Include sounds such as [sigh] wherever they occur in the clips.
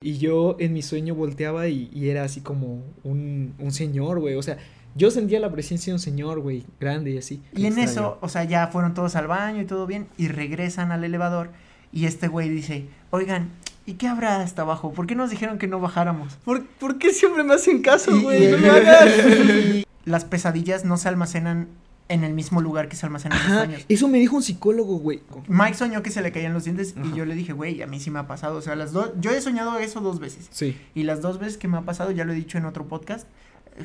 Y yo en mi sueño volteaba y, y era así como un, un señor, güey. O sea, yo sentía la presencia de un señor, güey, grande y así. Y en extraño. eso, o sea, ya fueron todos al baño y todo bien, y regresan al elevador, y este güey dice, oigan, ¿y qué habrá hasta abajo? ¿Por qué nos dijeron que no bajáramos? ¿Por, por qué siempre me hacen caso, Y- güey? y- No me [laughs] hagas. y las pesadillas no se almacenan en el mismo lugar que se almacenan los Ajá, sueños. eso me dijo un psicólogo, güey. Mike soñó que se le caían los dientes y yo le dije, güey, a mí sí me ha pasado. O sea, las dos, yo he soñado eso dos veces. Sí, Y las dos veces que me ha pasado, ya lo he dicho en otro podcast,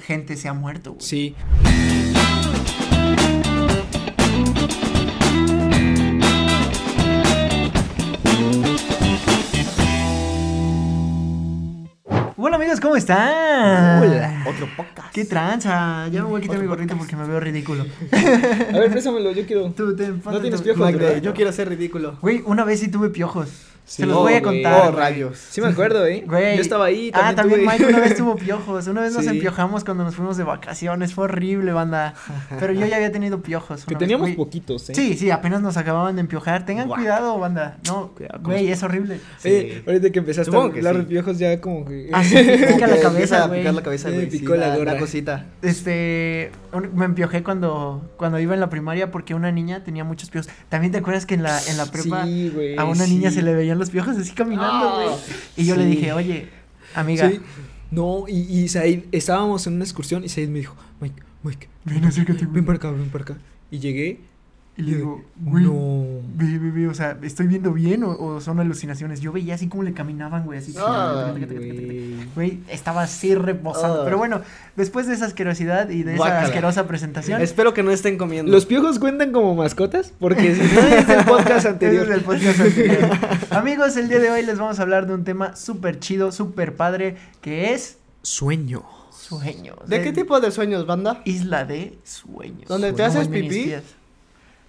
gente se ha muerto, güey. sí. Amigos, ¿cómo están? Hola. Otro podcast. ¿Qué tranza? Ya me voy a quitar mi gorrito porque me veo ridículo. A ver, préstamelo, yo quiero. Tú, ten, ponte tienes piojos, yo quiero ser ridículo. Güey, una vez sí tuve piojos. Se Sí. los Oh, voy a contar. Oh, rayos. Sí me acuerdo, ¿eh? [laughs] Güey. Yo estaba ahí, ah, también también tuve. Mike una vez [laughs] tuvo piojos. Una vez nos empiojamos cuando nos fuimos de vacaciones. Fue horrible, banda. Pero yo ya había tenido piojos. Que vez, teníamos poquitos, ¿eh? Sí, sí, apenas nos acababan de empiojar. Tengan Guau. cuidado, banda. No, Cuidado güey, es horrible. Sí. Eh, ahorita que empezaste Supongo a que hablar sí. de piojos ya como que... Ah, sí, pica la cabeza, güey. picar la cabeza, Me güey. sí, picó la gorra. cosita. Este, un- me empiojé cuando, cuando iba en la primaria porque una niña tenía muchos piojos. ¿También te acuerdas que en la, en la prepa Sí, güey. a una niña sí. se le veían los piojos así caminando, Ah, güey? y yo le dije, oye, amiga, Sí. No, y, y Said, estábamos en una excursión y Said me dijo, Mike, Mike, ven, acércate, güey. ven para acá, ven para acá. Y llegué Y le digo, güey, no. ve, ve, ve, o sea, ¿estoy viendo bien o, o son alucinaciones? Yo veía así como le caminaban, güey, así. Ah, güey. Estaba así reposado. Ah. Pero bueno, después de esa asquerosidad y de esa asquerosa presentación. Espero que no estén comiendo. ¿Los piojos cuentan como mascotas? Porque si no es el podcast [laughs] anterior. es el podcast anterior. Amigos, el día de hoy les vamos a hablar de un tema súper chido, súper padre, que es Sueño. sueños. ¿De qué tipo de sueños, banda? Isla de sueños. ¿Donde te haces pipí?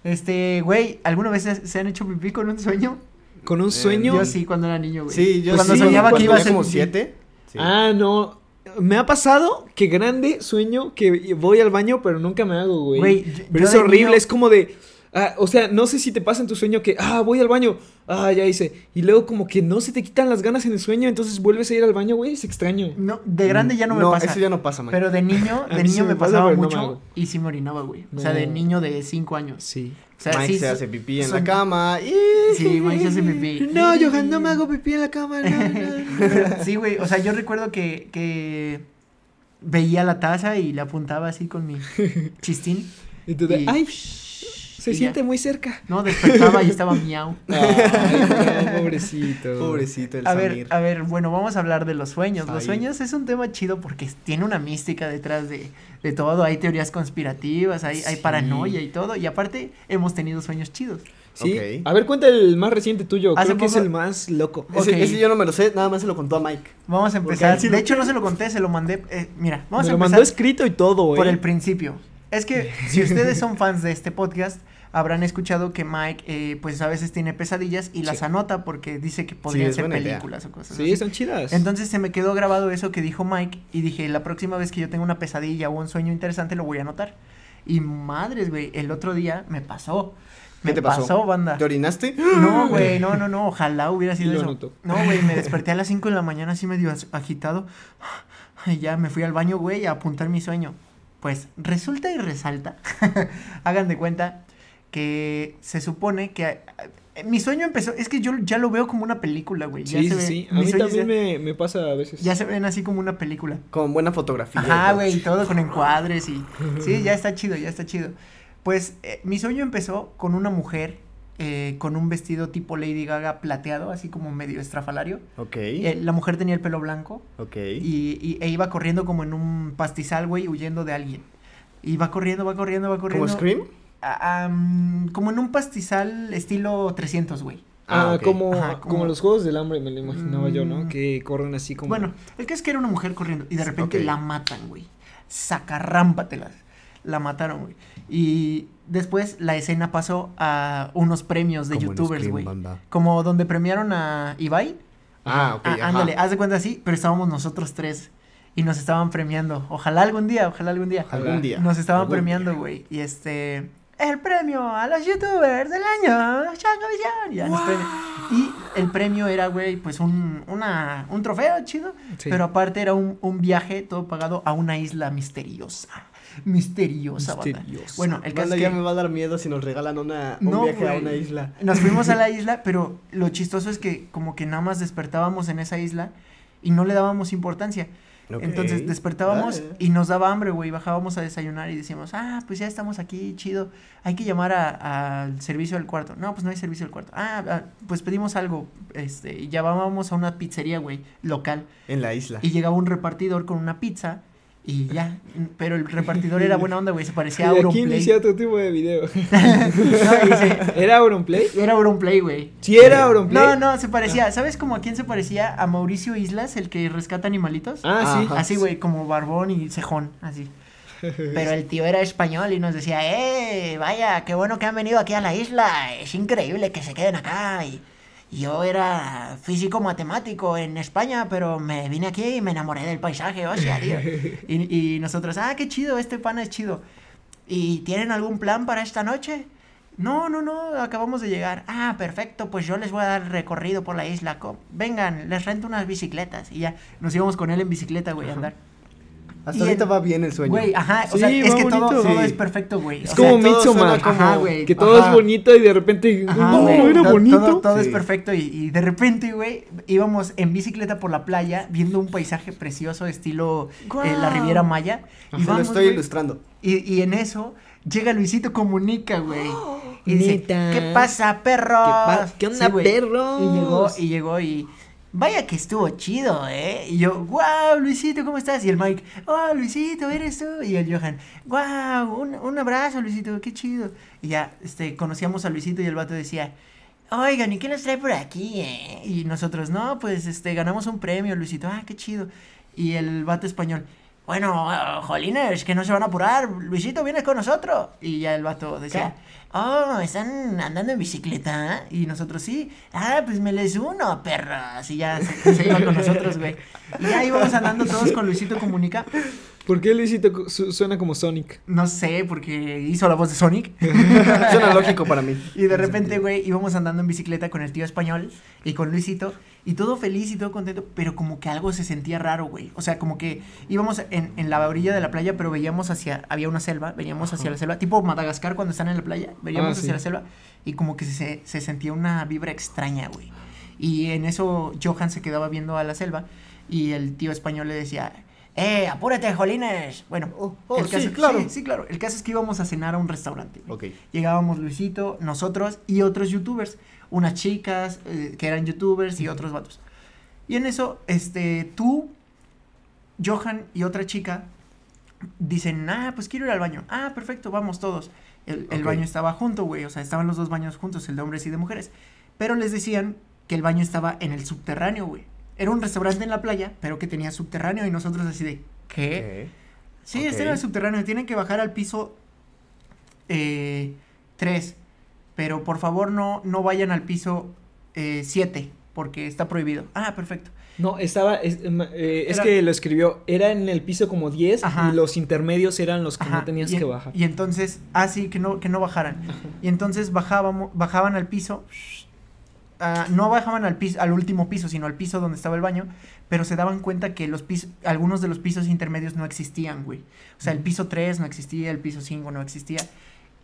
Este, güey, ¿alguna vez se, se han hecho pipí con un sueño? ¿Con un sueño? Yo sí, cuando era niño, güey. Sí, yo Cuando sí, soñaba que iba a ser como siete. Sí. Ah, no. Me ha pasado que grande sueño que voy al baño, pero nunca me hago, güey. Güey, pero yo es horrible, niño- es como de. Ah, o sea, no sé si te pasa en tu sueño que, ah, voy al baño, ah, ya hice. Y luego como que no se te quitan las ganas en el sueño, entonces vuelves a ir al baño, güey, es extraño. No, de grande ya no me no, pasa. eso ya no pasa, Mike. Pero de niño, [laughs] de niño sí me, me pasa, pasaba pero no me mucho y sí me orinaba, güey. O sea, de niño de 5 años. Sí. O sea, Mike sí, se hace pipí en son- la cama y... Sí, Mike se hace pipí. No, Johan, no me hago pipí en la cama, no, [laughs] sí, güey, o sea, yo recuerdo que, que veía la taza y le apuntaba así con mi chistín. [laughs] Y tú de, Y- ay, se ya. siente muy cerca. No, despertaba y estaba [laughs] miau. Ay, no, pobrecito. Pobrecito el A ver, a ver, bueno, vamos a hablar de los sueños. Los sueños es un tema chido porque tiene una mística detrás de, de todo. Hay teorías conspirativas, hay, paranoia y todo. Y aparte, hemos tenido sueños chidos. Sí. A ver, cuenta el más reciente tuyo. Hace Creo que es el más loco. Ese, ese yo no me lo sé, nada más se lo contó a Mike. Vamos a empezar. de lo hecho, no se lo conté, se lo mandé. eh, mira, vamos Me a lo empezar mandó escrito y todo, por eh. el principio. Es que [laughs] si ustedes son fans de este podcast, habrán escuchado que Mike, eh, pues a veces tiene pesadillas y las anota porque dice que podrían ser buena idea. películas o cosas Sí, así. son chidas. Entonces se me quedó grabado eso que dijo Mike y dije, la próxima vez que yo tenga una pesadilla o un sueño interesante lo voy a anotar. Y madres, güey, el otro día me pasó. Me ¿Qué te pasó? banda. ¿Te orinaste? No, [gasps] güey, no, no, no, ojalá hubiera sido lo eso. No, güey, me [laughs] desperté a las 5 de la mañana así medio agitado. [gasps] Y ya me fui al baño, güey, a apuntar mi sueño. Pues resulta y resalta, [laughs] hagan de cuenta que se supone que eh, mi sueño empezó, es que yo ya lo veo como una película, güey. ya Sí, se sí, ve- sí. A mí también ya, me, me pasa a veces. ya se ven así como una película. Con buena fotografía. todo. güey, y todo con encuadres y... [laughs] Sí, ya está chido, ya está chido. Pues eh, mi sueño empezó con una mujer eh, con un vestido tipo Lady Gaga plateado, así como medio estrafalario. Ok, Eh, la mujer tenía el pelo blanco ok. y, y- e iba corriendo como en un pastizal, güey, huyendo de alguien. Y va corriendo, va corriendo, va corriendo. ¿Como Scream? Como en un pastizal estilo 300, güey. Ah, Ah, como, Ajá, como... como- los juegos del hambre, me lo imaginaba yo, Mm. ¿no? Que corren así como. Bueno, el que es que era una mujer corriendo y de repente la matan, güey. Sacarrámpatelas. La mataron, güey. Y después la escena pasó a unos premios de Como youtubers, güey. Como donde premiaron a Ibai. Ah, ok, Ah, ándale, haz de cuenta así, pero estábamos nosotros tres y nos estaban premiando. Ojalá algún día, ojalá algún día. Algún día. Nos estaban Algún premiando, güey. Y este, el premio a los youtubers del año, Changovisión. Y, ya premian. y el premio era, güey, pues un, una, un trofeo chido, Sí. pero aparte era un, un viaje todo pagado a una isla misteriosa. Misteriosa. Misteriosa. Bueno, el caso es ya que me va a dar miedo si nos regalan una, un No, viaje a güey. una isla. nos fuimos a la [laughs] isla, pero lo chistoso es que como que nada más despertábamos en esa isla y no le dábamos importancia. Entonces despertábamos Dale. y nos daba hambre, güey. Bajábamos a desayunar y decíamos, ah, pues ya estamos aquí, chido. Hay que llamar a- al servicio del cuarto. No, pues no hay servicio del cuarto. Ah, ah, pues pedimos algo. Este, y llamábamos a una pizzería, güey, local. En la isla. Y llegaba un repartidor con una pizza y ya. Pero el repartidor era buena onda, güey. Se parecía [laughs] a Y aquí Auronplay. inicia otro tipo de video. [laughs] [laughs] No, ¿Era Auronplay? era Auronplay, güey. Sí, era Auronplay. No, no, se parecía. ¿Sabes como a quién se parecía? A Mauricio Islas, el que rescata animalitos. Ah, sí. Ajá. Así, güey, como barbón y cejón, así. Pero el tío era español y nos decía, eh, vaya, qué bueno que han venido aquí a la isla, es increíble que se queden acá. Y yo era físico matemático en España, pero me vine aquí y me enamoré del paisaje, o sea, tío. [laughs] Y, y nosotros, ah, qué chido, este pana es chido. ¿Y tienen algún plan para esta noche? No, no, no, acabamos de llegar. Ah, perfecto, pues yo les voy a dar recorrido por la isla. Vengan, les rento unas bicicletas. Y ya, nos íbamos con él en bicicleta, güey, a andar. Hasta y ahorita el- va bien el sueño. Güey, ajá, o Sí, sea, es que todo, bonito. todo Sí. es perfecto, güey. Es O como todo Midsommar. Ajá, güey. Que todo ajá. es bonito y de repente. Ajá, no, güey, era to- bonito. Todo, todo es perfecto y, y de repente, güey, íbamos en bicicleta por la playa viendo un paisaje precioso estilo eh, la. Riviera Maya. Y Se lo vamos, estoy ilustrando. y, y en eso llega Luisito Comunica, güey. Y dice, [gasps] Neta. ¿qué pasa, perros? pa- qué onda, güey. perros? Y llegó, y llegó y... Vaya que estuvo chido, ¿eh? Y yo, wow, Luisito, ¿cómo estás? Y el Mike, oh, Luisito, ¿eres tú? Y el Johan, wow, un, un abrazo, Luisito, qué chido. Y ya, este, conocíamos a Luisito y el vato decía, oigan, ¿y qué nos trae por aquí, eh? Y nosotros, no, pues, este, ganamos un premio, Luisito, ah, qué chido. Y el vato español, bueno, eh, jolines, que no se van a apurar, Luisito, vienes con nosotros. Y ya el vato decía, oh, ¿están andando en bicicleta? Y nosotros, sí, ah, pues me les uno, perras. Y ya se, [laughs] se iba con nosotros, güey. Y ya íbamos andando todos con Luisito Comunica. ¿Por qué Luisito su- suena como Sonic? No sé, porque hizo la voz de Sonic. [laughs] Suena lógico para mí. Y de repente, güey, íbamos andando en bicicleta con el tío español y con Luisito. Y todo feliz y todo contento, pero como que algo se sentía raro, güey. O sea, como que íbamos en, en la orilla de la playa, pero veíamos hacia, había una selva, veníamos hacia la selva, tipo Madagascar cuando están en la playa, veníamos Ah, hacia sí. la selva y como que se, se sentía una vibra extraña, güey. Y en eso Johan se quedaba viendo a la selva y el tío español le decía, ¡eh, apúrate, jolines! Bueno, Oh, oh, el sí, caso, claro. Sí, sí, claro. El caso es que íbamos a cenar a un restaurante. güey. Ok. Llegábamos Luisito, nosotros y otros youtubers. Unas chicas eh, que eran youtubers y otros vatos. Y en eso, este, tú, Johan y otra chica dicen, ah, pues quiero ir al baño. Ah, perfecto, vamos todos. El, el baño estaba junto, güey. O sea, estaban los dos baños juntos, el de hombres y de mujeres. Pero les decían que el baño estaba en el subterráneo, güey. Era un restaurante en la playa, pero que tenía subterráneo y nosotros así de, ¿qué? Sí, Ok. está en el subterráneo. Tienen que bajar al piso 3. pero por favor no, no vayan al piso 7, porque está prohibido. Ah, perfecto. No, estaba. Es, eh, es Era- que lo escribió. Era en el piso como 10 Ajá. y los intermedios eran los que Ajá, no tenías y, que bajar. Y entonces, ah, sí, que no, que no bajaran. Y entonces bajábamos, bajaban al piso. Ah, no bajaban al piso, al último piso, sino al piso donde estaba el baño, pero se daban cuenta que los pisos, algunos de los pisos intermedios no existían, güey. O sea, el piso 3 no existía, el piso 5 no existía,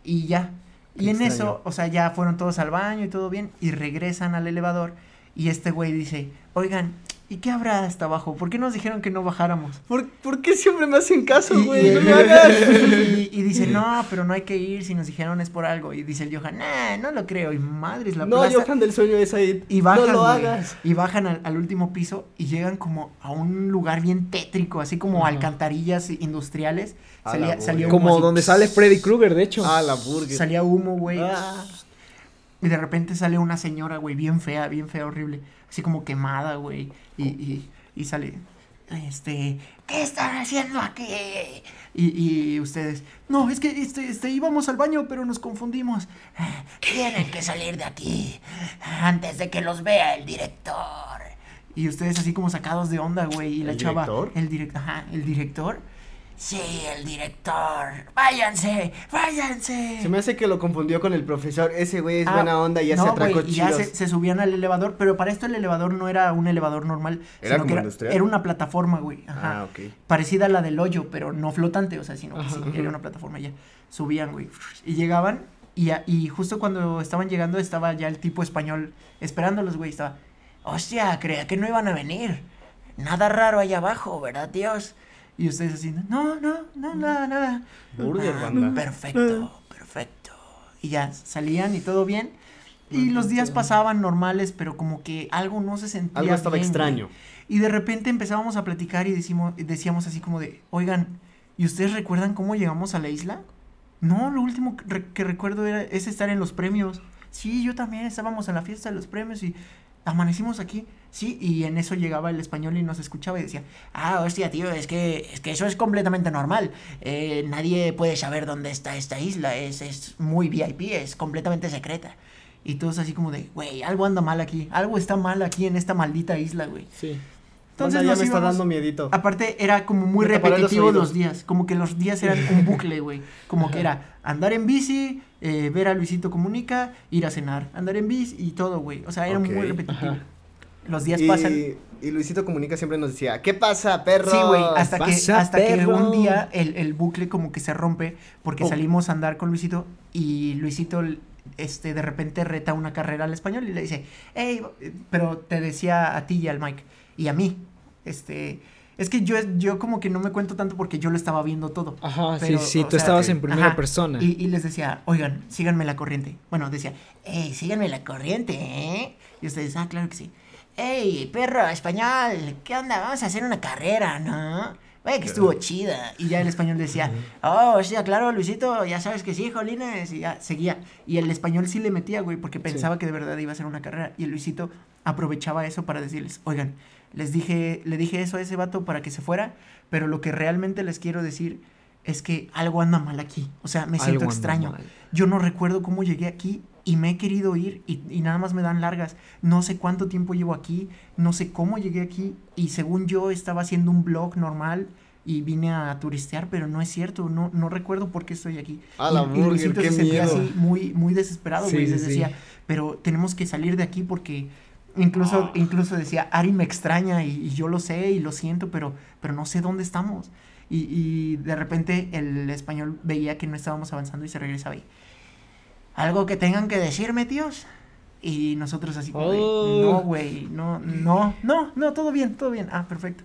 y ya. Qué y en extraño. eso, o sea, ya fueron todos al baño y todo bien, y regresan al elevador, y este güey dice, oigan, ¿y qué habrá hasta abajo? ¿Por qué nos dijeron que no bajáramos? ¿Por, por qué siempre me hacen caso, güey? y- No lo [laughs] hagas. Y, y dice, no, pero no hay que ir, si nos dijeron es por algo. Y dice el Johan, nah, no lo creo. Y madres, la No, plaza. Johan del sueño es ahí. Y bajan, no lo güey, hagas. Y bajan al, al último piso y llegan como a un lugar bien tétrico, así como alcantarillas industriales. Salía, salía humo Como así, donde sale Freddy Krueger, de hecho. Ah, la burger. Salía humo, güey. Ah. Y de repente sale una señora, güey, bien fea, bien fea, horrible. Así como quemada, güey. Y, y, y sale, este, ¿qué están haciendo aquí? Y, y ustedes, no, es que este, este, íbamos al baño, pero nos confundimos. Tienen que salir de aquí antes de que los vea el director. Y ustedes así como sacados de onda, güey. Y la ¿El chava, director? el director, ajá, el director. Sí, el director. Váyanse, váyanse. Se me hace que lo confundió con el profesor. Ese güey es Ah, buena onda y ya se no, atracó güey, y ya chidos. se, se subían al elevador, pero para esto el elevador no era un elevador normal, ¿Era sino como que era, industrial? era una plataforma, güey. Ajá. Ah, ok. Parecida a la del hoyo, pero no flotante, o sea, sino que sí, era una plataforma ya. Subían, güey. Y llegaban, y, a- y justo cuando estaban llegando estaba ya el tipo español esperándolos, güey. Estaba, hostia, creía que no iban a venir. Nada raro ahí abajo, ¿verdad, Dios? Y ustedes así, no, no, no, nada, nada. Burger, Ah, banda. Perfecto, perfecto. Y ya salían y todo bien. Y los días pasaban normales, pero como que algo no se sentía. Algo estaba bien, extraño. Y de repente empezábamos a platicar y decimos, decíamos así como de, oigan, ¿y ustedes recuerdan cómo llegamos a la isla? No, lo último que, re- que recuerdo era, es estar en los premios. Sí, yo también estábamos en la fiesta de los premios y amanecimos aquí. Sí, y en eso llegaba el español y nos escuchaba y decía, ah, hostia, tío, es que, es que eso es completamente normal. Eh, nadie puede saber dónde está esta isla, es, es muy VIP, es completamente secreta. Y todos así como de, güey, algo anda mal aquí, algo está mal aquí en esta maldita isla, güey. Sí. Entonces Banda, ya nos me está íbamos- dando miedito. Aparte era como muy Me los repetitivo los, oídos. días, como que los días eran un bucle, güey. Como que era andar en bici, eh, ver a Luisito Comunica, ir a cenar, andar en bici y todo, güey. O sea, era Ok. muy repetitivo. Ajá. Los días y, pasan. y Luisito Comunica siempre nos decía, ¿qué pasa, perro? Sí, güey, hasta, que, pasa, hasta que un día el, el bucle como que se rompe porque Oh. salimos a andar con Luisito y Luisito este de repente reta una carrera al español y le dice, hey, pero te decía a ti y al Mike y a mí, este, es que yo, yo como que no me cuento tanto porque yo lo estaba viendo todo. Ajá, Pero, sí, sí, tú sea, estabas que- en primera Ajá, persona. Y, y les decía, oigan, síganme la corriente. Bueno, decía, hey, síganme la corriente, ¿eh? Y ustedes, ah, claro que sí. Hey, perro español, ¿qué onda? Vamos a hacer una carrera, ¿no? Oye, que estuvo chida. Y ya el español decía, oh, sí, claro, Luisito, ya sabes que sí, jolines. Y ya seguía. Y el español sí le metía, güey, porque pensaba que de verdad iba a ser una carrera. Y el Luisito aprovechaba eso para decirles, oigan, les dije, le dije eso a ese vato para que se fuera, pero lo que realmente les quiero decir es que algo anda mal aquí. O sea, me siento Algo extraño. Yo no recuerdo cómo llegué aquí y me he querido ir y, y nada más me dan largas. No sé cuánto tiempo llevo aquí, no sé cómo llegué aquí y según yo estaba haciendo un blog normal y vine a turistear, pero no es cierto, no, no recuerdo por qué estoy aquí. A la burger, qué se sentía miedo. así muy, muy desesperado, Sí, güey. sí, les sí. decía, pero tenemos que salir de aquí porque incluso, Ah. incluso decía, Ari me extraña y, y yo lo sé y lo siento, pero, pero no sé dónde estamos. Y, y de repente el español veía que no estábamos avanzando y se regresaba y, ¿algo que tengan que decirme, tíos? Y nosotros así como Oh. no, güey, no, no, no, no, todo bien, todo bien. Ah, perfecto.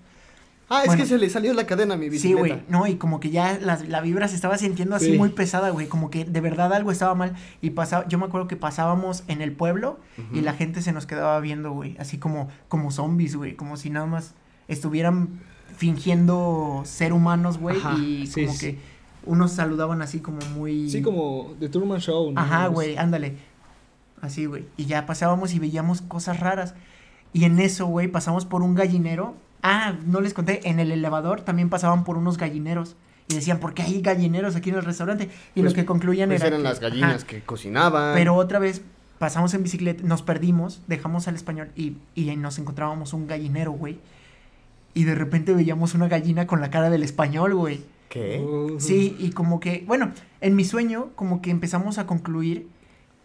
Ah, es Bueno. que se le salió la cadena a mi Sí, bicicleta. güey, no, y como que ya la, la vibra se estaba sintiendo así Sí. muy pesada, güey, como que de verdad algo estaba mal. Y pasaba, yo me acuerdo que pasábamos en el pueblo y Ujú. la gente se nos quedaba viendo, güey, así como, como zombies, güey, como si nada más estuvieran fingiendo ser humanos, güey, y sí, como sí. que unos saludaban así como muy... Sí, como The Truman Show. ¿no? Ajá, güey, ándale. Así, güey. Y ya pasábamos y veíamos cosas raras. Y en eso, güey, pasamos por un gallinero. Ah, no les conté, en el elevador también pasaban por unos gallineros. Y decían, ¿por qué hay gallineros aquí en el restaurante? Y Pues- lo que concluían Pues era eran que- las gallinas ajá, que cocinaban. Pero otra vez pasamos en bicicleta, nos perdimos, dejamos al español y, y nos encontrábamos un gallinero, güey. Y de repente veíamos una gallina con la cara del español, güey. ¿Qué? Sí, y como que, bueno, en mi sueño, como que empezamos a concluir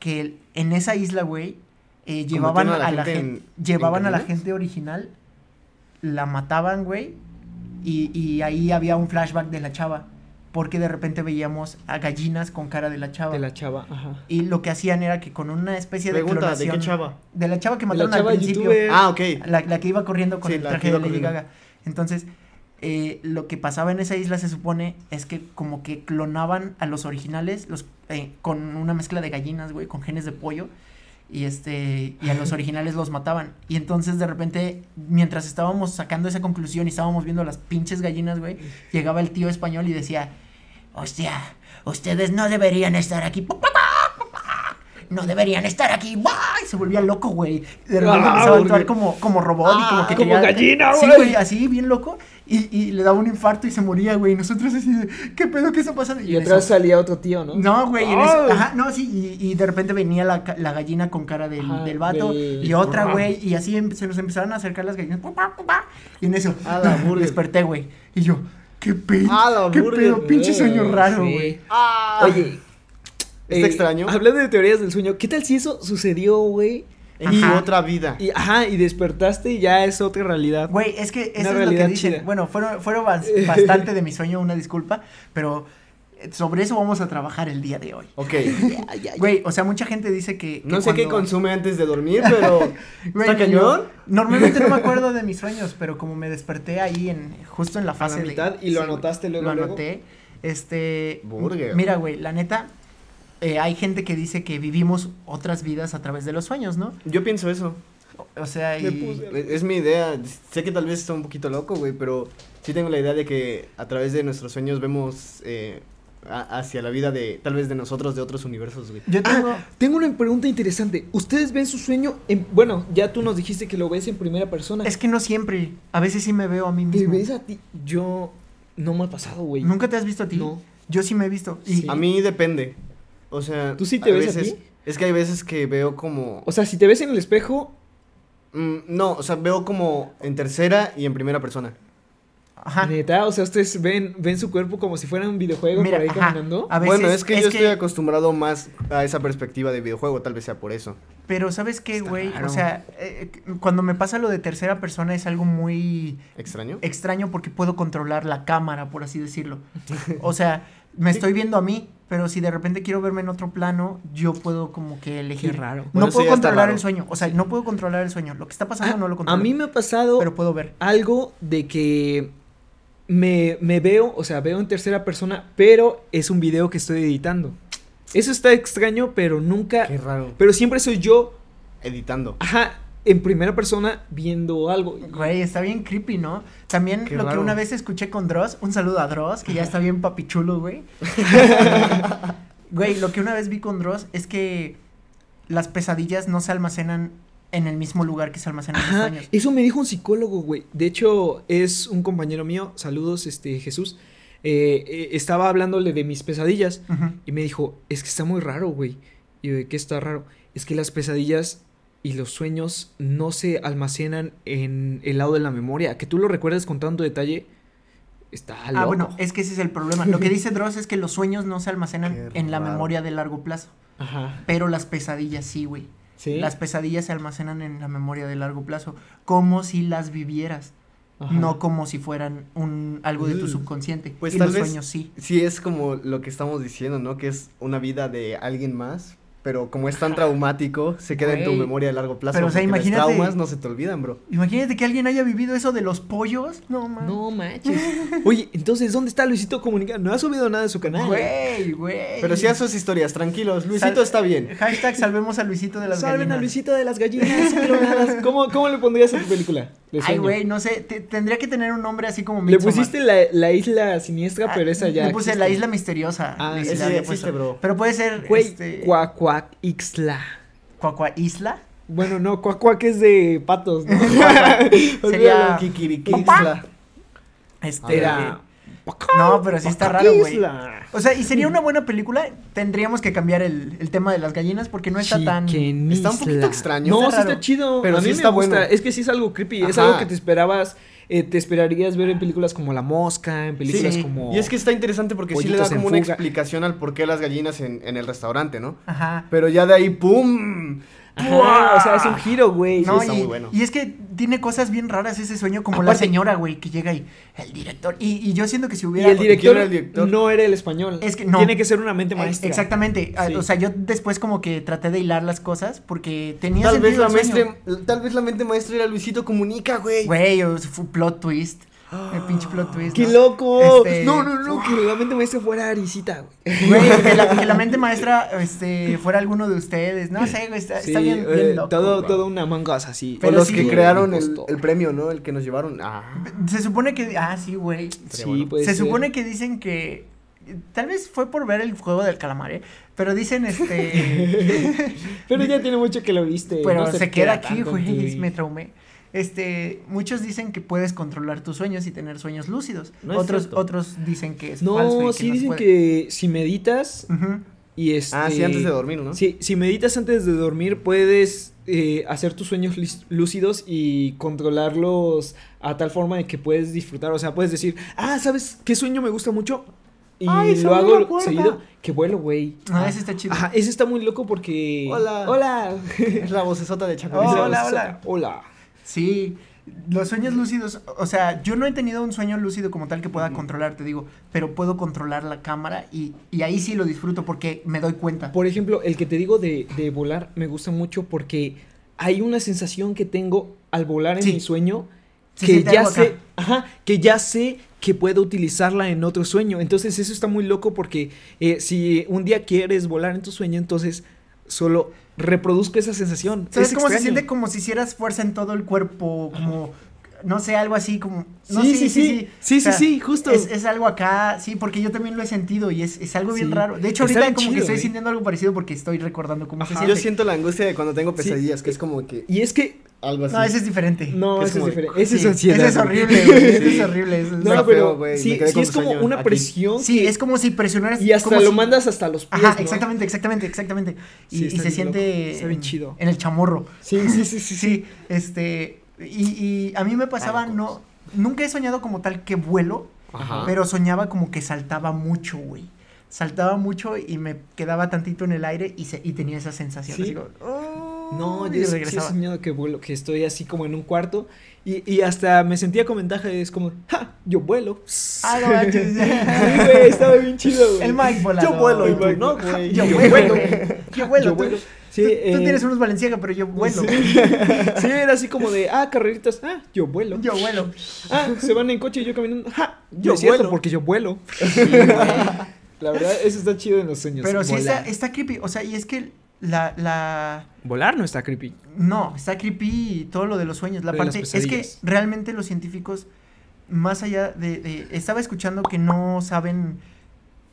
que en esa isla, güey, eh, llevaban a a la, gente gente, en- llevaban en a la gente original, la mataban, güey, y, y ahí había un flashback de la chava, porque de repente veíamos a gallinas con cara de la chava. De la chava, ajá. Y lo que hacían era que con una especie de Pregunta, ¿de clonación... qué chava? De la chava que la mataron al principio. youtuber. Ah, ok. La, la que iba corriendo con Sí, el traje de Lady. Gaga. Entonces, eh, lo que pasaba en esa isla se supone es que como que clonaban a los originales los, eh, con una mezcla de gallinas, güey, con genes de pollo. Y este, y a los [laughs] originales los mataban. Y entonces de repente, mientras estábamos sacando esa conclusión y estábamos viendo las pinches gallinas, güey, llegaba el tío español y decía, hostia, ustedes no deberían estar aquí. No deberían estar aquí. ¡Buah! Y se volvía loco, güey. De repente Ah, empezaba a actuar como, como robot y como Ah, que como quería- gallina, Sí, güey. güey, así, bien loco. Y, y le daba un infarto y se moría, güey. Y nosotros así de, ¿qué pedo? ¿Qué está pasando? Y en atrás eso- salía otro tío, ¿no? no, güey, en eso- ¡Ah! ajá, no, sí, y, y de repente venía la, la gallina con cara del, Ajá, del vato y otra, güey, y así se nos empezaron a acercar las gallinas, y en eso, la [laughs] desperté, güey, y yo, qué pedo. Ah, qué pedo, pinche sueño raro, sí. güey. Ah. Oye. ¿Está eh, extraño? Hablando de teorías del sueño, ¿qué tal si eso sucedió, güey? En Ajá. otra vida. Y, ajá, y despertaste y ya es otra realidad. Güey, es que eso Una es lo que dicen. chida. Bueno, fueron, fueron bas- [laughs] bastante de mi sueño, una disculpa, pero sobre eso vamos a trabajar el día de hoy. Ok. [laughs] [laughs] Güey, o sea, mucha gente dice que. que No sé qué consume antes de dormir, pero. ¿Está yo cañón? Normalmente no me acuerdo de mis sueños, pero como me desperté ahí en justo en la fase de- mitad y lo sí, anotaste luego, Lo luego. anoté. Este, Burger. mira, güey, la neta eh, hay gente que dice que vivimos otras vidas a través de los sueños, ¿no? Yo pienso eso. O sea, y puse- Es mi idea. Sé que tal vez está un poquito loco, güey, pero sí tengo la idea de que a través de nuestros sueños vemos eh, a- hacia la vida de, tal vez de nosotros, de otros universos, güey. yo tengo Ah, tengo una pregunta interesante. ¿Ustedes ven su sueño en... Bueno, ya tú nos dijiste que lo ves en primera persona. es que no siempre, a veces sí me veo a mí ¿Te mismo. ves a ti? Yo... No me ha pasado, güey. ¿Nunca te has visto a ti? No. Yo sí me he visto. Y Sí. A mí depende. O sea. ¿Tú sí te ves a veces- ti? Es que hay veces que veo como. O sea, si te ves en el espejo... mm, no, o sea, veo como en tercera y en primera persona. Ajá. Neta, o sea, ustedes ven, ven su cuerpo como si fuera un videojuego Mira, por ahí ajá. caminando. A veces bueno, es que yo estoy acostumbrado más a esa perspectiva de videojuego, tal vez sea por eso. Pero ¿sabes qué, güey? O sea, eh, cuando me pasa lo de tercera persona es algo muy ¿Extraño? extraño porque puedo controlar la cámara, por así decirlo. [laughs] O sea, me estoy viendo a mí, pero si de repente quiero verme en otro plano, yo puedo como que elegir. Qué raro. No Bueno, puedo controlar raro. el sueño. O sea, no puedo controlar el sueño. Lo que está pasando Ah, no lo a controlo. mí me ha pasado Pero puedo ver. algo de que me, me veo, o sea, veo en tercera persona, pero es un video que estoy editando. Eso está extraño, pero nunca... Qué raro. Pero siempre soy yo, Editando. ajá, en primera persona viendo algo. Güey, está bien creepy, ¿no? También Qué lo que una vez escuché con Dross, un saludo a Dross, que ya está bien papichulo, güey. [laughs] Güey, lo que una vez vi con Dross es que las pesadillas no se almacenan en el mismo lugar que se almacenan los Ajá, sueños. eso me dijo un psicólogo, güey. De hecho, es un compañero mío, saludos, este, Jesús. eh, eh, estaba hablándole de mis pesadillas y me dijo, es que está muy raro, güey. Y yo, ¿de qué está raro? Es que las pesadillas y los sueños no se almacenan en el lado de la memoria. Que tú lo recuerdes con tanto detalle, está loco. Ah, bueno, es que ese es el problema. Lo que dice [laughs] Dross es que los sueños no se almacenan en la memoria de largo plazo, Ajá. pero las pesadillas sí, güey. Sí. Las pesadillas se almacenan en la memoria de largo plazo, como si las vivieras, Ajá. no como si fueran un algo de tu Mm. subconsciente. Pues y tal los vez- sueños sí. Sí, es como lo que estamos diciendo, ¿no? Que es una vida de alguien más, pero como es tan traumático, se queda en tu memoria a largo plazo. Pero, o sea, porque los imagínate- traumas no se te olvidan, bro. Imagínate que alguien haya vivido eso de los pollos. No, man. No manches. [laughs] Oye, entonces, ¿dónde está Luisito Comunica? No ha subido nada de su canal. Güey, güey. Pero sí a sus historias, tranquilos. Luisito Sal- está bien. Hashtag salvemos a Luisito de las Salven gallinas. a Luisito de las gallinas. ¿Cómo, ¿Cómo le pondrías a tu película? Ay, güey, no sé, te- tendría que tener un nombre así como Le Midsommar. pusiste la, la isla siniestra, Ah, pero esa ya. Le puse existe. la isla misteriosa. Ah, le- sí, le sí, había existe, bro. Pero puede ser, Güey, este... Cuacuac Ixtla. Cuacua Isla. Bueno, no, Cuacuac es de patos, ¿no? [laughs] [laughs] Sería- Kikirikixla. Este... Era. No, pero sí está raro, güey. O sea, y sería una buena película, tendríamos que cambiar el, el tema de las gallinas porque no está tan... Está un poquito extraño. No, Está sí está chido. Pero a sí mí está me gusta. bueno. Es que sí es algo creepy. Es algo que te esperabas. eh, te esperarías ver en películas como La Mosca, en películas Sí. como. Y es que está interesante porque sí le da como una fuga. explicación al por qué las gallinas en, en el restaurante, ¿no? Ajá. Pero ya de ahí, ¡pum! Ajá, o sea, es un giro, güey. No, está y, muy bueno. y es que tiene cosas bien raras ese sueño, como la señora, güey, que llega y el director. Y, y yo siento que si Y hubiera. el director, ¿Quién era el director? no era el español. Es que no. Tiene que ser una mente Eh, maestra. Exactamente. Ah, Sí. O sea, yo después como que traté de hilar las cosas porque tenía Tal vez, sentido la el sueño. tal vez la mente maestra era Luisito Comunica, güey. Güey, o sea, fue un plot twist. El pinche plot twist. ¡Qué ¿no? loco! Este- No, no, no, que la mente maestra fuera Arisita, güey. Güey, que la, que la mente [laughs] maestra este, fuera alguno de ustedes. No sé, güey, está, está Sí, bien, eh, bien loco. todo, todo una mangas así. O pero los sí, que güey, crearon el, premio, ¿no? El que nos llevaron. Ah. Se supone que. Ah, sí, güey. Sí, bueno. puede Se ser. supone que dicen que. Tal vez fue por ver el juego del calamar, ¿eh? Pero dicen este. [laughs] Pero ya [laughs] tiene mucho que lo viste. pero no se, queda aquí, güey. Me traumé. Este, muchos dicen que puedes controlar tus sueños y tener sueños lúcidos. No es otros, cierto. otros dicen que es falso. y No, que sí no dicen puede. que si meditas y este... Ah, sí, antes de dormir, ¿no? Sí, si meditas antes de dormir puedes eh, hacer tus sueños lis- lúcidos y controlarlos a tal forma de que puedes disfrutar. O sea, puedes decir, ah, ¿sabes qué sueño me gusta mucho? Y Ay, lo hago seguido. Que vuelo, güey. Ah, ese está chido. Ajá, ese está muy loco porque. Hola. Hola. Es la vocesota de Chaco. Oh, hola, [laughs] hola. Hola. Sí, los sueños lúcidos, o sea, yo no he tenido un sueño lúcido como tal que pueda controlar, te digo, pero puedo controlar la cámara y, y ahí sí lo disfruto porque me doy cuenta. Por ejemplo, el que te digo de, de volar me gusta mucho porque hay una sensación que tengo al volar en Sí. mi sueño que ya sé, ajá, que ya sé que puedo utilizarla en otro sueño. Entonces eso está muy loco porque eh, si un día quieres volar en tu sueño, entonces solo reproduzco esa sensación. ¿Sabes Es cómo se siente? Como si hicieras fuerza en todo el cuerpo, como, no sé, algo así como... No, Sí, sí, sí. Sí, sí, sea, sí, justo. Es, es algo acá, sí, porque yo también lo he sentido y es, es algo bien Sí. raro. De hecho, Está ahorita como que estoy güey. sintiendo algo parecido porque estoy recordando cómo se siente. Yo siento la angustia de cuando tengo Sí. pesadillas, que es como que Y es que algo así. No, ese es diferente. no, es ese es diferente. Ese Sí, es ansiedad. Ese es horrible, güey. [laughs] Ese Sí. es horrible. eso es- No, Está pero güey, sí, sí es como una aquí. presión Sí, que- es como si presionaras. y hasta lo si- mandas hasta los pies. Ajá, ¿no? exactamente, exactamente, exactamente. Y, Sí, se siente. bien en- chido. En el chamorro. Sí, sí, sí, sí, [laughs] sí. Sí, este. Y, y a mí me pasaba, Ay, no. Nunca he soñado como tal que vuelo, Ajá. pero soñaba como que saltaba mucho, güey. Saltaba mucho y me quedaba tantito en el aire y, se, y tenía esa sensación. Sí. como, "Oh", No, yo sí he soñado que vuelo, que estoy así como en un cuarto y, y hasta me sentía con ventaja, es como, ¡ja! Yo vuelo. Ah, no manches. [laughs] Sí, güey, estaba bien chido, güey. El Mike volador. Yo vuelo y tú no, güey. Yo Yo vuelo, güey. Yo vuelo. Yo vuelo. Sí, tú, tú eh, tienes unos Valenciaga, pero yo vuelo. Sí. [laughs] Sí, era así como de, ah, carreritas, ah, yo vuelo. Yo vuelo. Ah, se van en coche y yo caminando, ja, Yo es vuelo. porque yo vuelo. Sí. [laughs] La verdad, eso está chido en los sueños. Pero sí está, está creepy. O sea, y es que la, la. Volar no está creepy. No, está creepy todo lo de los sueños. La De parte. Es que realmente los científicos, más allá de, de- Estaba escuchando que no saben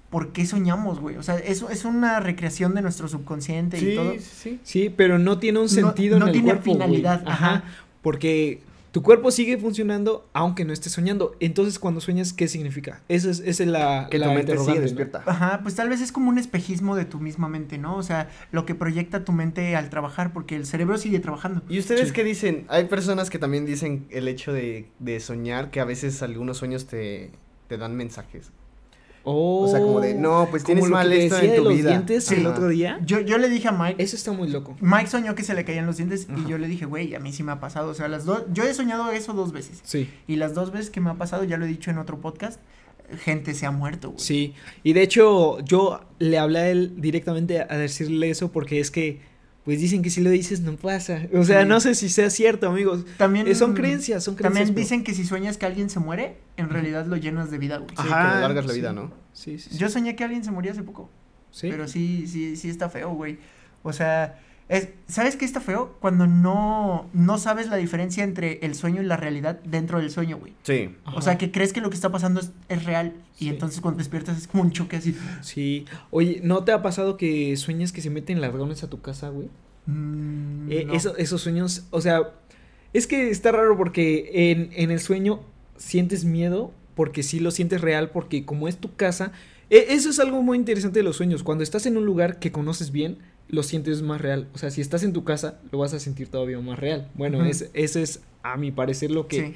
por qué soñamos, güey. O sea, eso es una recreación de nuestro subconsciente y Sí, todo. sí, sí. Sí, pero no tiene un No- sentido no en el tiene cuerpo, güey. finalidad, Ajá. ajá. Porque tu cuerpo sigue funcionando aunque no estés soñando. Entonces, cuando sueñas, ¿qué significa? Esa es, esa es la, Que la tu mente sigue ¿no? despierta. Ajá, pues tal vez es como un espejismo de tu misma mente, ¿no? O sea, lo que proyecta tu mente al trabajar, porque el cerebro sigue trabajando. ¿Y ustedes Sí. qué dicen? Hay personas que también dicen el hecho de, de soñar, que a veces algunos sueños te, te dan mensajes. Oh, O sea, como de, no, pues tienes mal esto en de tu los vida. dientes el otro día. Yo, yo le dije a Mike, Eso está muy loco. Mike soñó que se le caían los dientes Ajá. y yo le dije, güey, a mí sí me ha pasado. O sea, las dos, yo he soñado eso dos veces. Sí, Y las dos veces que me ha pasado, ya lo he dicho en otro podcast, gente se ha muerto, güey. sí. Y de hecho, yo le hablé a él directamente a decirle eso porque es que, pues dicen que si lo dices no pasa. O sea, Sí. no sé si sea cierto, amigos. También Eh, son creencias, son creencias. También dicen que si sueñas que alguien se muere, en realidad lo llenas de vida, güey. Sí, Ajá, que le largas la sí. vida, ¿no? Sí, sí, sí. Yo soñé que alguien se moría hace poco, Sí. pero sí, sí, sí está feo, güey. O sea, es, ¿sabes qué está feo? Cuando no, no sabes la diferencia entre el sueño y la realidad dentro del sueño, güey. Sí. O sea, que crees que lo que está pasando es, es real y Sí. entonces cuando despiertas es como un choque así. Sí. Oye, ¿no te ha pasado que sueñas que se meten ladrones a tu casa, güey? Mm, Eh, no. eso- esos sueños, o sea, es que está raro porque en, en el sueño sientes miedo porque sí lo sientes real porque como es tu casa, eso es algo muy interesante de los sueños. Cuando estás en un lugar que conoces bien, lo sientes más real. O sea, si estás en tu casa, lo vas a sentir todavía más real. Bueno, es, ese es a mi parecer lo que Sí.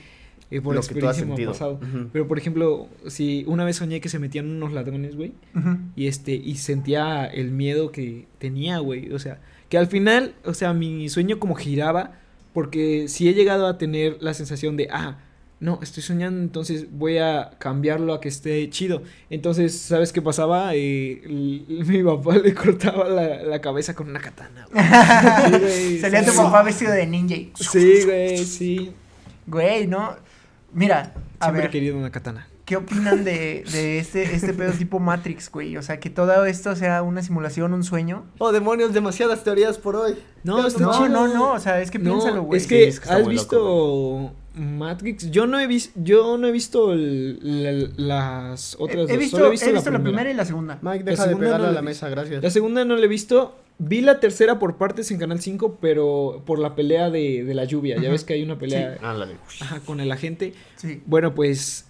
eh, por Lo que tú has experiencia me ha pasado. Pero por ejemplo, si una vez soñé que se metían unos ladrones, güey, y este y sentía el miedo que tenía, güey, o sea, que al final, o sea, mi sueño como giraba porque si he llegado a tener la sensación de, ah, no, estoy soñando, entonces voy a cambiarlo a que esté chido. Entonces, ¿sabes qué pasaba? Eh, [laughs] mi papá le cortaba la, la cabeza con una katana. güey. [laughs] Sí, güey, Salía sí, tu papá vestido de ninja. y- Sí, güey, sí. Güey, no. Mira, a Siempre he ver, querido una katana. ¿qué opinan de, de este, este pedo [laughs] tipo Matrix, güey? O sea, que todo esto sea una simulación, un sueño. Oh, demonios, demasiadas teorías por hoy. No, No, chido. no, no, o sea, es que No, piénsalo, güey. es que, es que está has visto Matrix. Yo no he visto, yo no he visto el- la- las otras he dos. visto, Solo he visto, la, primera. y la segunda. Mike, La deja de pegarle no a la mesa, gracias. La segunda no la he visto. Vi la tercera por partes en Canal 5, pero por la pelea de, de la lluvia. Ya ves que hay una pelea ajá, con el agente. Sí. Bueno, pues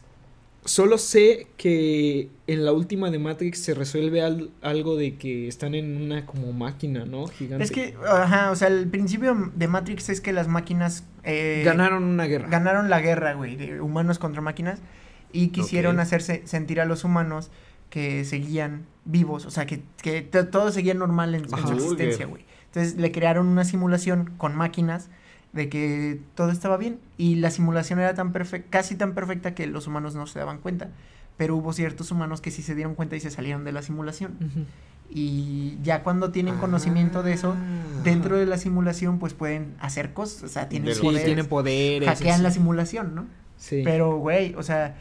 Solo sé que en la última de Matrix se resuelve al- algo de que están en una como máquina, ¿no? Gigante. Es que, ajá, o sea, el principio de Matrix es que las máquinas eh, ganaron una guerra. ganaron la guerra, güey, de humanos contra máquinas y quisieron hacerse sentir a los humanos que seguían vivos, o sea, que, que todo seguía normal en, en su existencia, güey. Entonces le crearon una simulación con máquinas de que todo estaba bien y la simulación era tan perfecta, casi tan perfecta que los humanos no se daban cuenta, pero hubo ciertos humanos que sí se dieron cuenta y se salieron de la simulación. Y ya cuando tienen conocimiento de eso, Ah. dentro de la simulación pues pueden hacer cosas, o sea, tienen Sí, poderes, tienen poderes. hackean sí. la simulación, ¿no? Sí. Pero, güey, o sea,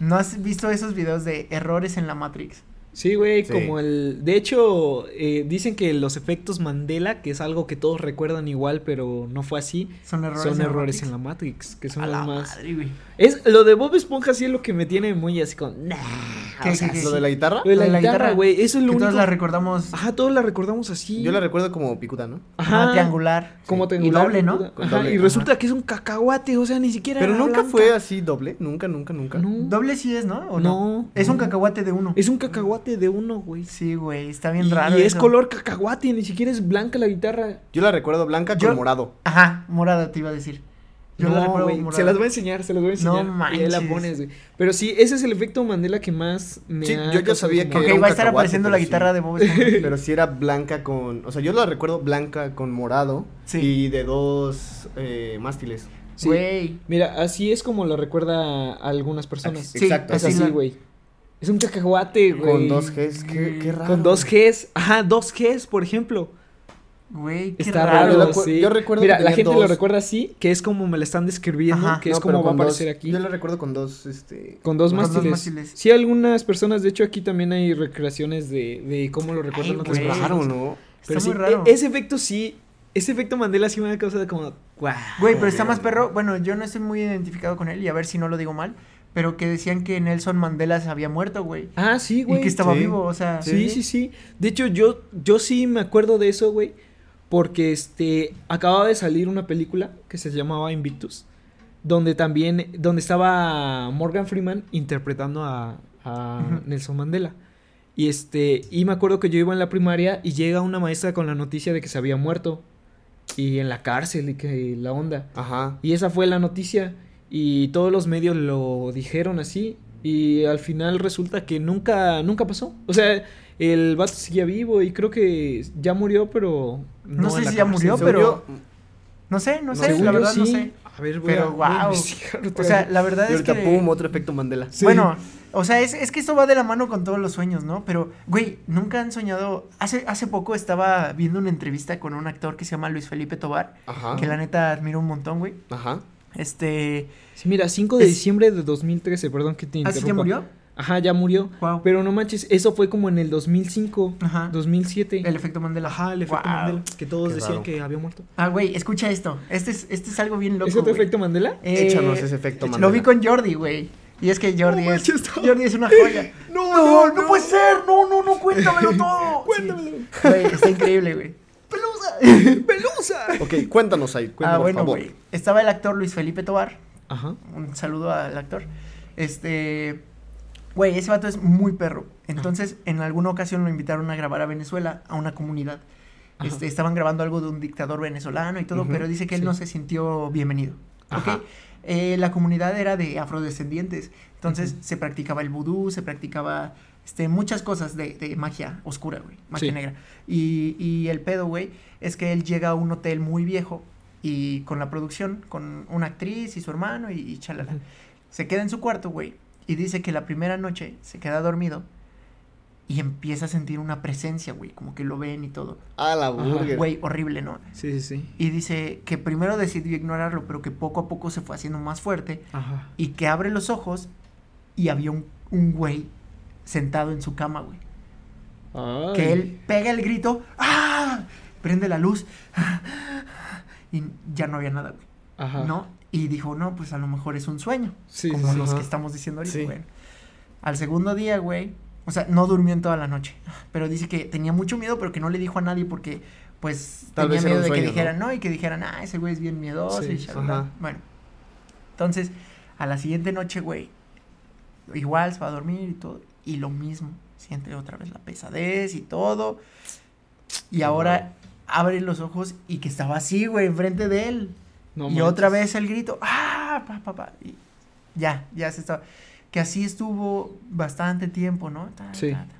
¿no has visto esos videos de errores en la Matrix? Sí, güey, Sí. como el... De hecho, eh, dicen que los efectos Mandela, que es algo que todos recuerdan igual, pero no fue así, Son errores son en errores Matrix. en la Matrix, que son A los la más... madre, güey. Es, lo de Bob Esponja sí es lo que me tiene muy así con... Nah, ¿Qué, o sea? ¿Lo de la guitarra? Lo de la, guitarra, güey, eso es lo Que único... todos la recordamos Ajá, todos la recordamos así. Yo la recuerdo como picuda, ¿no? Ajá. ajá, triangular. Como Sí. triangular. Y doble, ¿no? Ajá, doble, y ajá. resulta que es un cacahuate, o sea, ni siquiera Pero nunca blanca. fue así doble, nunca, nunca, nunca. No. Doble sí es, ¿no? ¿O No. Es un cacahuate de uno. Es un cacahuate de uno, güey. Sí, güey, está bien Y, raro y es eso. color cacahuate, ni siquiera es blanca la guitarra. Yo la recuerdo blanca con morado. Ajá, morada te iba a decir. Yo la no, recuerdo morada. se las voy a enseñar, se las voy a No enseñar. y ahí la manches. pones, güey. Pero sí, ese es el efecto Mandela que más me Sí, ha yo ya sabía que Ok, era un va a estar cacahuate, apareciendo la pero guitarra sí. de Bob Esponja. [laughs] Pero sí era blanca con. O sea, yo la recuerdo blanca con morado. Sí. Y de dos eh, mástiles. Sí. Güey. Mira, así es como lo recuerda a algunas personas. Sí, Exacto. Es así así, la- güey. Es un cacahuate, güey. Con dos Gs. Qué, qué raro. Con dos Gs. Ajá, dos Gs, por ejemplo. Güey, qué Está raro. raro, la sí. yo recuerdo Mira, que la gente lo dos. recuerda así, que es como me lo están describiendo, Ajá. que es No, como va a dos- aparecer aquí. Yo la recuerdo con dos, este. Con dos Con dos mástiles. mástiles. Sí, algunas personas, de hecho aquí también hay recreaciones de, de cómo lo recuerdan Ay, otras güey. personas. Raro, ¿no? Pero Está sí, muy raro. e- ese efecto sí, ese efecto Mandela sí me ha causado como. Güey, pero está más perro. Bueno, yo no estoy muy identificado con él y a ver si no lo digo mal. Pero que decían que Nelson Mandela se había muerto, güey. Ah, sí, güey. Y que estaba sí. vivo, o sea. Sí, sí, sí. De hecho, yo, yo sí me acuerdo de eso, güey. Porque este acababa de salir una película que se llamaba Invictus. Donde también. Donde estaba Morgan Freeman interpretando a. Nelson Mandela. Y este. Y me acuerdo que yo iba en la primaria y llega una maestra con la noticia de que se había muerto. Y en la cárcel y que la onda. Ajá. Y esa fue la noticia. Y todos los medios lo dijeron así. Y al final resulta que nunca, nunca pasó. O sea, el vato seguía vivo y creo que ya murió, pero. No sé si ya cárcel. murió, pero- No sé, no No, sé, la verdad no sí. sé. A ver, voy Pero, a, voy a guau. investigar O sea, la verdad Y es ahorita, que. pum, otro efecto Mandela. Sí. Bueno, o sea, es, es que esto va de la mano con todos los sueños, ¿no? Pero, güey, nunca han soñado. Hace, hace poco estaba viendo una entrevista con un actor que se llama Luis Felipe Tobar, Ajá. que la neta admiro un montón, güey. Ajá. Este. Sí, mira, 5 de Es- diciembre de 2013, perdón que te ¿Ah, sí interrumpa. ya murió? Ajá, ya murió. Wow. Pero no manches, eso fue como en el 2005, Ajá. 2007. El efecto Mandela. Ajá, el efecto Wow. Mandela. Que todos Qué decían raro. que había muerto. Ah, güey, escucha esto. Este es, este es algo bien loco. ¿Es otro efecto Mandela? Eh, Échanos ese efecto Lo Mandela. vi con Jordi, güey. Y es que Jordi No es. manches, no. Jordi es una joya. [laughs] No, no, puede ser. No, no, no, cuéntamelo [laughs] todo. Cuéntamelo. Sí. Güey, está increíble, güey. [laughs] ¡Pelusa! Ok, cuéntanos ahí. Cuéntanos, Ah, bueno, güey. Estaba el actor Luis Felipe Tobar. Ajá. Un saludo al actor. Este. Güey, ese vato es muy perro. Entonces, en alguna ocasión lo invitaron a grabar a Venezuela, a una comunidad. Este, estaban grabando algo de un dictador venezolano y todo, pero dice que él sí. no se sintió bienvenido. Ajá. ¿ok? Eh, la comunidad era de afrodescendientes. Entonces, se practicaba el vudú, se practicaba este, muchas cosas de, de magia oscura, güey. Magia Sí. negra. Y, y el pedo, güey, es que él llega a un hotel muy viejo y con la producción, con una actriz y su hermano y, y chalala. Se queda en su cuarto, güey, y dice que la primera noche se queda dormido y empieza a sentir una presencia, güey, como que lo ven y todo. A la burger. Güey, horrible, ¿no? Sí, sí, sí. Y dice que primero decidió ignorarlo, pero que poco a poco se fue haciendo más fuerte Ajá. y que abre los ojos y había un, un güey sentado en su cama, güey. Ay. Que él pega el grito, ¡ah! Prende la luz y ya no había nada, güey. Ajá. ¿No? Y dijo, no, pues a lo mejor es un sueño. Sí, como sí, los que estamos diciendo ahorita, Sí. güey. Al segundo día, güey, o sea, no durmió en toda la noche, pero dice que tenía mucho miedo, pero que no le dijo a nadie porque, pues, Tal tenía miedo de que dijeran, ¿no? ¿no? Y que dijeran, ah, ese güey es bien miedoso Sí, y shalala. Bueno, entonces, a la siguiente noche, güey, igual se va a dormir y todo. Y lo mismo, siente otra vez la pesadez y todo. Y ahora abre los ojos y que estaba así, güey, enfrente de él. No y otra vez el grito, ¡ah! Pa, pa, pa", y ya, ya se estaba. Que así estuvo bastante tiempo, ¿no? Ta, Sí. ta, ta.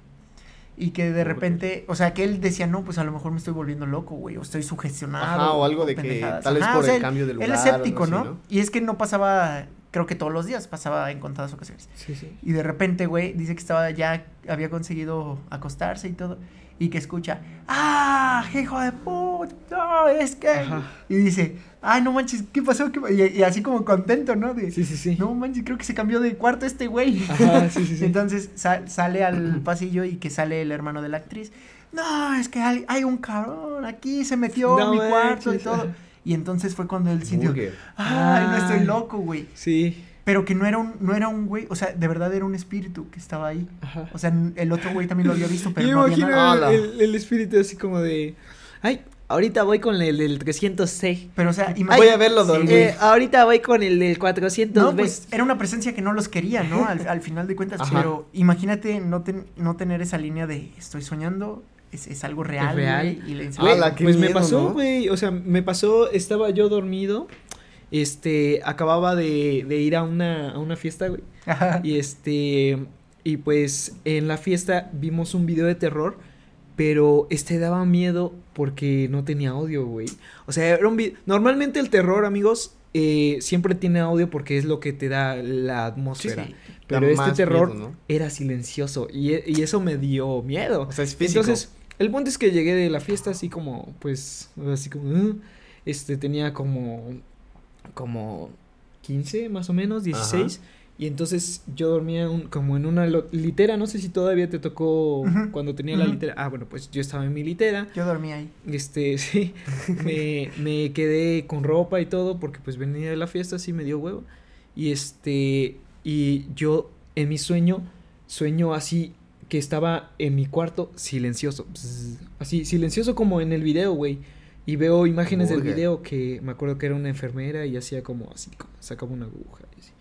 Y que de repente, o sea, que él decía, no, pues a lo mejor me estoy volviendo loco, güey, o estoy sugestionado. Ajá, o algo de que tal vez Ajá, por o sea, el cambio de lugar. Él es o algo escéptico, así, ¿no? Y es que no pasaba, creo que todos los días, pasaba en contadas ocasiones. Sí, sí. Y de repente, güey, dice que estaba ya, había conseguido acostarse y todo. Y que escucha, ¡ah, hijo de puta! No, es que. Ajá. Y dice, ¡ay, no manches! ¿Qué pasó? ¿Qué pa-?" Y, y así como contento, ¿no? De, Sí, sí, sí. No manches, creo que se cambió de cuarto este güey. Ajá, sí, sí, [laughs] sí. Entonces sal- sale al pasillo y que sale el hermano de la actriz. No, es que hay, hay un cabrón aquí, se metió No mi cuarto y todo. Y entonces fue cuando él sintió. ¡ay, no estoy loco, güey! Sí. Pero que no era un, no era un güey, o sea, de verdad era un espíritu que estaba ahí. Ajá. O sea, el otro güey también lo había visto, pero Yo no había imagino nada. nada. el, el espíritu así como de. Ay, ahorita voy con el del 306. Pero, o sea, Voy imagínate- a verlo Sí, güey. Eh, ahorita voy con el del 400. No, pues era una presencia que no los quería, ¿no? Al, al final de cuentas. Ajá. Pero imagínate no, ten- no tener esa línea de estoy soñando, es, es algo real. real. güey, y la Güey, pues me pasó, ¿no? güey. O sea, me pasó, estaba yo dormido. Este, acababa de, de ir a una, a una fiesta, güey. Ajá. Y este, y pues en la fiesta vimos un video de terror, pero este daba miedo porque no tenía audio, güey. O sea, era un video. Normalmente el terror, amigos, eh, siempre tiene audio porque es lo que te da la atmósfera. Sí. Pero Da este terror miedo, ¿no? era silencioso y, y eso me dio miedo. O sea, es físico. Entonces, el punto es que llegué de la fiesta así como, pues, así como, este, tenía como, como 15 más o menos, 16. Y entonces yo dormía un- como en una litera, no sé si todavía te tocó cuando tenía la litera. Ah, bueno, pues yo estaba en mi litera. Yo dormí ahí. Este, [laughs] sí, me, me quedé con ropa y todo porque pues venía de la fiesta, así me dio huevo. Y este, y yo en mi sueño, sueño así que estaba en mi cuarto silencioso, así silencioso como en el video, güey. Y veo imágenes del Burger. video que me acuerdo que era una enfermera y hacía como así, como sacaba una aguja y así.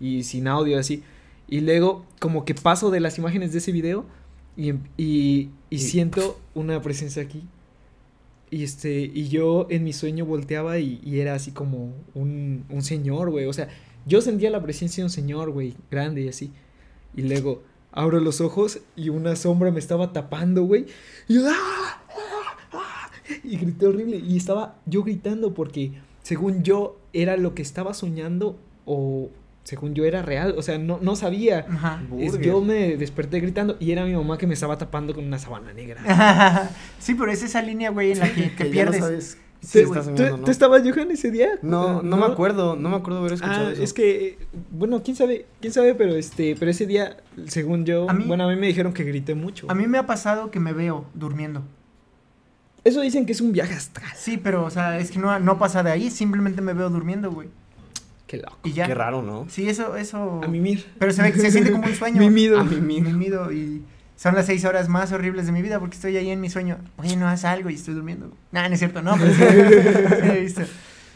Y sin audio así. Y luego como que paso de las imágenes de ese video y, em- y, siento [laughs] una presencia aquí. Y este, y yo en mi sueño volteaba y, y era así como un, un señor, güey. O sea, yo sentía la presencia de un señor, güey, grande y así. Y luego abro los ojos y una sombra me estaba tapando, güey. Y yo. ¡ah! Y grité horrible. Y estaba yo gritando porque según yo era lo que estaba soñando o según yo era real. O sea, no, no sabía. Ajá. Es- yo me desperté gritando y era mi mamá que me estaba tapando con una sábana negra. [laughs] sí, pero es esa línea, güey, en la que te Que ya no pierdes. sabes Sí, güey. estás ¿Tú, tú ¿no? estabas, Johan, ese día? No, no, me acuerdo, no me acuerdo haber escuchado Ah, eso. es que, bueno, quién sabe, quién sabe, pero este, pero ese día, según yo, A mí- bueno, a mí me dijeron que grité mucho. A mí me ha pasado que me veo durmiendo. Eso dicen que es un viaje astral. Sí, pero, o sea, es que no, no pasa de ahí, simplemente me veo durmiendo, güey. Qué loco. Y ya. Qué raro, ¿no? Sí, eso, eso. A mimir. Pero se, ve, se siente como un sueño. [laughs] Mimido. A mimir. Mimido y son las seis horas más horribles de mi vida porque estoy ahí en mi sueño. Oye, no haz algo y estoy durmiendo. Nah, no es cierto, no, pero sí, [laughs] sí he visto.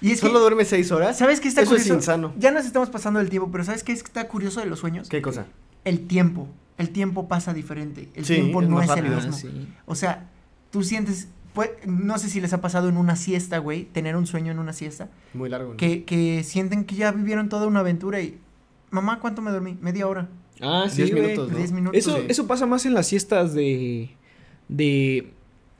Y es ¿Solo que, duerme seis horas? ¿sabes qué está Eso es insano. Ya nos estamos pasando el tiempo, pero ¿sabes qué está curioso de los sueños? ¿Qué cosa? El tiempo. El tiempo pasa diferente. El Sí, tiempo es no más es el mismo. Ah, sí. O sea, tú sientes, pues, no sé si les ha pasado en una siesta, güey, tener un sueño en una siesta, Muy largo, ¿no? que, que sienten que ya vivieron toda una aventura y, mamá, ¿cuánto me dormí? Media hora, Ah, sí, Diez güey. minutos, ¿no? diez minutos. Eso, Sí. eso pasa más en las siestas de, de,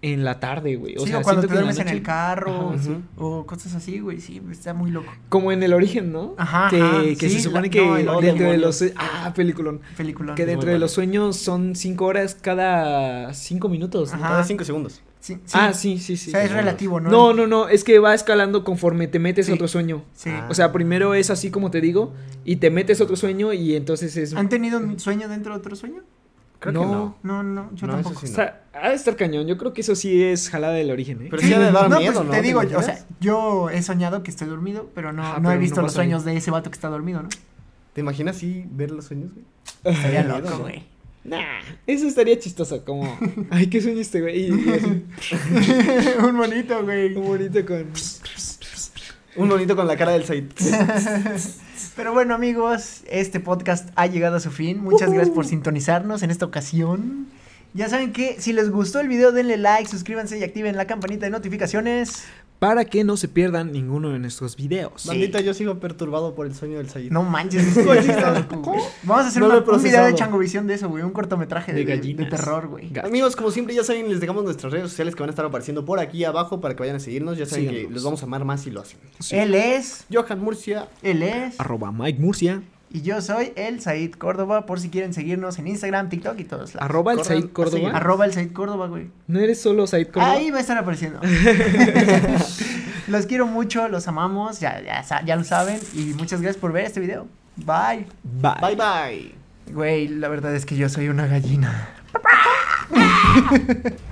en la tarde, güey. O sí, sea, o cuando te duermes en, noche- el carro, Ajá. O cosas así, güey, sí, está muy loco. Como en el origen, ¿no? Ajá, Que, ajá, que sí, se supone la- que no, dentro de los... Ah, peliculón. Película. Que dentro de bueno. los sueños son cinco horas cada cinco minutos. Cada cinco segundos. Sí, sí. Ah, sí, sí, sí. o sea, es relativo, ¿no? No, no, no, es que va escalando conforme te metes Sí. a otro sueño. Sí. Ah. O sea, primero es así como te digo, y te metes a otro sueño y entonces es... ¿Han tenido un sueño dentro de otro sueño? Creo No. que no. No, no, yo No, tampoco. sí O sea, ha de estar cañón, yo creo que eso sí es jalada del origen, ¿eh? Pero sí ha de dar no, miedo, pues, ¿no? Te digo, o imaginas? sea, yo he soñado que estoy dormido, pero no, Ajá, no he visto no los sueños de ese vato que está dormido, ¿no? ¿Te imaginas así ver los sueños, güey? Estaría loco, ¿no? güey. Nah, eso estaría chistoso, como... [laughs] Ay, ¿qué sueño este güey? Y, y así, [laughs] un monito, güey. un bonito con... [laughs] Un bonito con la cara del Said. Pero bueno, amigos, este podcast ha llegado a su fin. Muchas gracias por sintonizarnos en esta ocasión. Ya saben que si les gustó el video, denle like, suscríbanse y activen la campanita de notificaciones. Para que no se pierdan ninguno de nuestros videos. Bandita, yo sigo perturbado por el sueño del Sayid. No manches, [laughs] güey. Vamos a hacer No una- un video de. Changovisión de eso, güey. Un cortometraje de, De de- terror, güey. Amigos, como siempre, ya saben, les dejamos nuestras redes sociales que van a estar apareciendo por aquí abajo para que vayan a seguirnos. Ya saben que los vamos a amar más si lo hacen. Sí. Él es, Johan Murcia. él es, Arroba Mike Murcia. Y yo soy el Said Córdoba, por si quieren seguirnos en Instagram, TikTok y todos lados. Arroba el Said Córdoba. Arroba el Said Córdoba, güey. No eres solo Said Córdoba. Ahí va a estar apareciendo. [laughs] los quiero mucho, los amamos, ya, ya, ya lo saben. Y muchas gracias por ver este video. Bye. Bye. Bye bye. Güey, la verdad es que yo soy una gallina. [laughs]